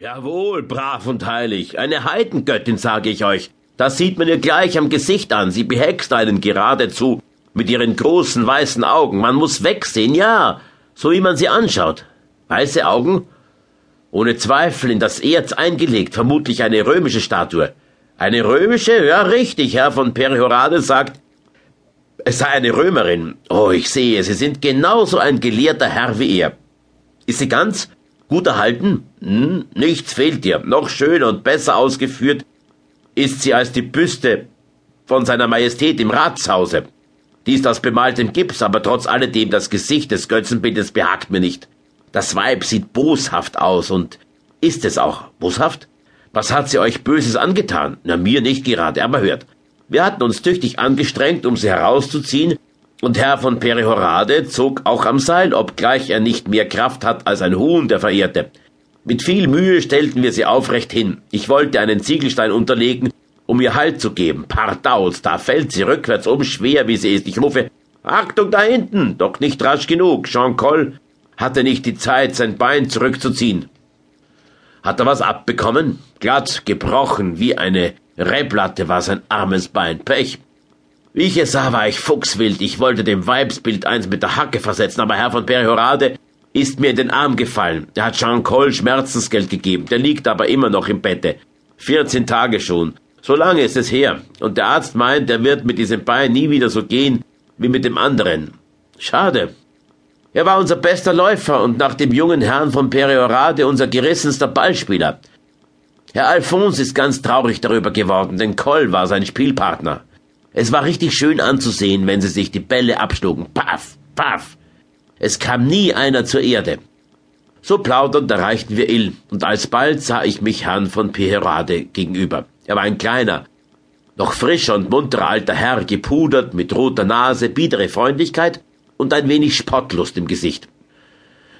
Jawohl, brav und heilig. Eine Heidengöttin, sage ich euch. Das sieht man ihr gleich am Gesicht an. Sie behext einen geradezu. Mit ihren großen weißen Augen. Man muss wegsehen, ja. So wie man sie anschaut. Weiße Augen? Ohne Zweifel in das Erz eingelegt, vermutlich eine römische Statue. Eine römische? Ja, richtig. Herr von Perihorade sagt, es sei eine Römerin. Oh, ich sehe, Sie sind genauso ein gelehrter Herr wie er. Ist sie ganz gut erhalten? Hm, nichts fehlt ihr. Noch schöner und besser ausgeführt ist sie als die Büste von seiner Majestät im Ratshause. Die ist aus bemaltem Gips, aber trotz alledem das Gesicht des Götzenbildes behagt mir nicht. Das Weib sieht boshaft aus und ist es auch boshaft? Was hat sie euch Böses angetan? Na, mir nicht gerade, aber hört. Wir hatten uns tüchtig angestrengt, um sie herauszuziehen, und Herr von Perihorade zog auch am Seil, obgleich er nicht mehr Kraft hat als ein Huhn, der Verehrte. Mit viel Mühe stellten wir sie aufrecht hin. Ich wollte einen Ziegelstein unterlegen, um ihr Halt zu geben. Pardaus, da fällt sie rückwärts um, schwer wie sie ist. Ich rufe, Achtung da hinten, doch nicht rasch genug. Jean Col hatte nicht die Zeit, sein Bein zurückzuziehen. Hat er was abbekommen? Glatt, gebrochen, wie eine Rehplatte war sein armes Bein. Pech. Wie ich es sah, war ich fuchswild. Ich wollte dem Weibsbild eins mit der Hacke versetzen, aber Herr von Perihorade ist mir in den Arm gefallen. Er hat Jean Cole Schmerzensgeld gegeben. Der liegt aber immer noch im Bette. 14 Tage schon. So lange ist es her. Und der Arzt meint, er wird mit diesem Bein nie wieder so gehen wie mit dem anderen. Schade. Er war unser bester Läufer und nach dem jungen Herrn von Periorade unser gerissenster Ballspieler. Herr Alphonse ist ganz traurig darüber geworden, denn Coll war sein Spielpartner. Es war richtig schön anzusehen, wenn sie sich die Bälle abschlugen. Paff, paff. Es kam nie einer zur Erde. So plaudernd erreichten wir Ill, und alsbald sah ich mich Herrn von Peherade gegenüber. Er war ein kleiner, noch frischer und munterer alter Herr, gepudert, mit roter Nase, biedere Freundlichkeit und ein wenig Spottlust im Gesicht.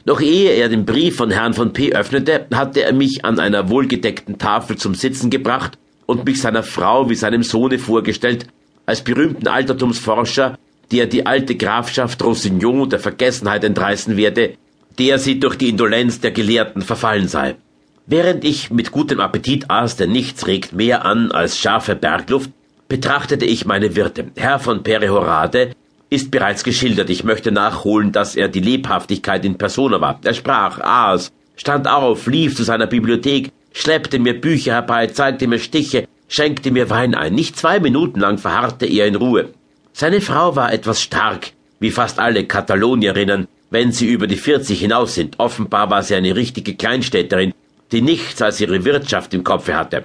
Noch ehe er den Brief von Herrn von P. öffnete, hatte er mich an einer wohlgedeckten Tafel zum Sitzen gebracht und mich seiner Frau wie seinem Sohne vorgestellt, als berühmten Altertumsforscher, der die alte Grafschaft Roussillon der Vergessenheit entreißen werde, der sie durch die Indolenz der Gelehrten verfallen sei. Während ich mit gutem Appetit aß, denn nichts regt mehr an als scharfe Bergluft, betrachtete ich meine Wirte. Herr von Perehorade ist bereits geschildert. Ich möchte nachholen, dass er die Lebhaftigkeit in Persona war. Er sprach, aß, stand auf, lief zu seiner Bibliothek, schleppte mir Bücher herbei, zeigte mir Stiche, schenkte mir Wein ein. Nicht zwei Minuten lang verharrte er in Ruhe. Seine Frau war etwas stark, wie fast alle Katalonierinnen, wenn sie über die 40 hinaus sind. Offenbar war sie eine richtige Kleinstädterin, die nichts als ihre Wirtschaft im Kopfe hatte.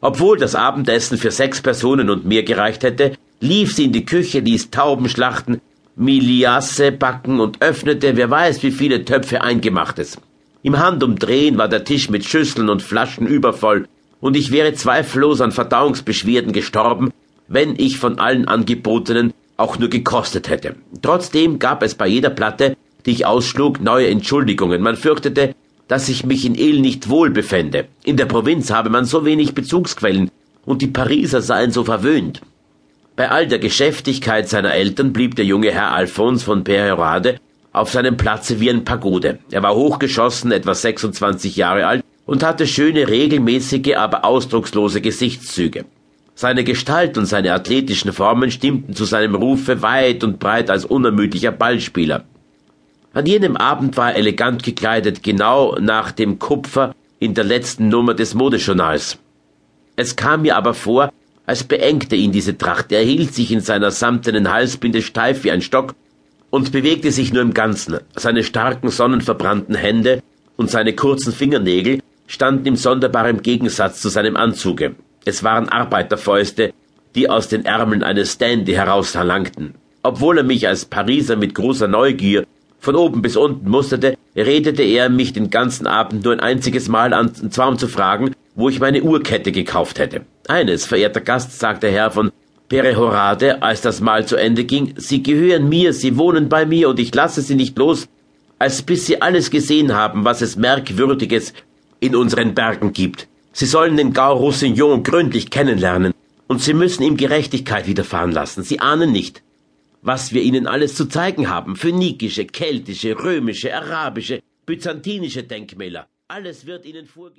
Obwohl das Abendessen für sechs Personen und mehr gereicht hätte, lief sie in die Küche, ließ Tauben schlachten, Miliasse backen und öffnete, wer weiß wie viele Töpfe Eingemachtes. Im Handumdrehen war der Tisch mit Schüsseln und Flaschen übervoll, und ich wäre zweifellos an Verdauungsbeschwerden gestorben, wenn ich von allen Angebotenen auch nur gekostet hätte. Trotzdem gab es bei jeder Platte, die ich ausschlug, neue Entschuldigungen. Man fürchtete, dass ich mich in Ill nicht wohl befände. In der Provinz habe man so wenig Bezugsquellen und die Pariser seien so verwöhnt. Bei all der Geschäftigkeit seiner Eltern blieb der junge Herr Alphonse von Pererade auf seinem Platze wie ein Pagode. Er war hochgeschossen, etwa 26 Jahre alt und hatte schöne, regelmäßige, aber ausdruckslose Gesichtszüge. Seine Gestalt und seine athletischen Formen stimmten zu seinem Rufe weit und breit als unermüdlicher Ballspieler. An jenem Abend war er elegant gekleidet, genau nach dem Kupfer in der letzten Nummer des Modejournals. Es kam mir aber vor, als beengte ihn diese Tracht. Er hielt sich in seiner samtenen Halsbinde steif wie ein Stock und bewegte sich nur im Ganzen. Seine starken, sonnenverbrannten Hände und seine kurzen Fingernägel standen im sonderbaren Gegensatz zu seinem Anzuge. Es waren Arbeiterfäuste, die aus den Ärmeln eines Standy heraushalangten. Obwohl er mich als Pariser mit großer Neugier von oben bis unten musterte, redete er mich den ganzen Abend nur ein einziges Mal an, und zwar um zu fragen, wo ich meine Uhrkette gekauft hätte. Eines, verehrter Gast, sagte Herr von Perehorade, als das Mahl zu Ende ging, Sie gehören mir, Sie wohnen bei mir, und ich lasse Sie nicht los, als bis Sie alles gesehen haben, was es Merkwürdiges in unseren Bergen gibt. Sie sollen den Gau Roussillon gründlich kennenlernen, und Sie müssen ihm Gerechtigkeit widerfahren lassen. Sie ahnen nicht, was wir Ihnen alles zu zeigen haben. Phönikische, keltische, römische, arabische, byzantinische Denkmäler. Alles wird Ihnen vorgeführt.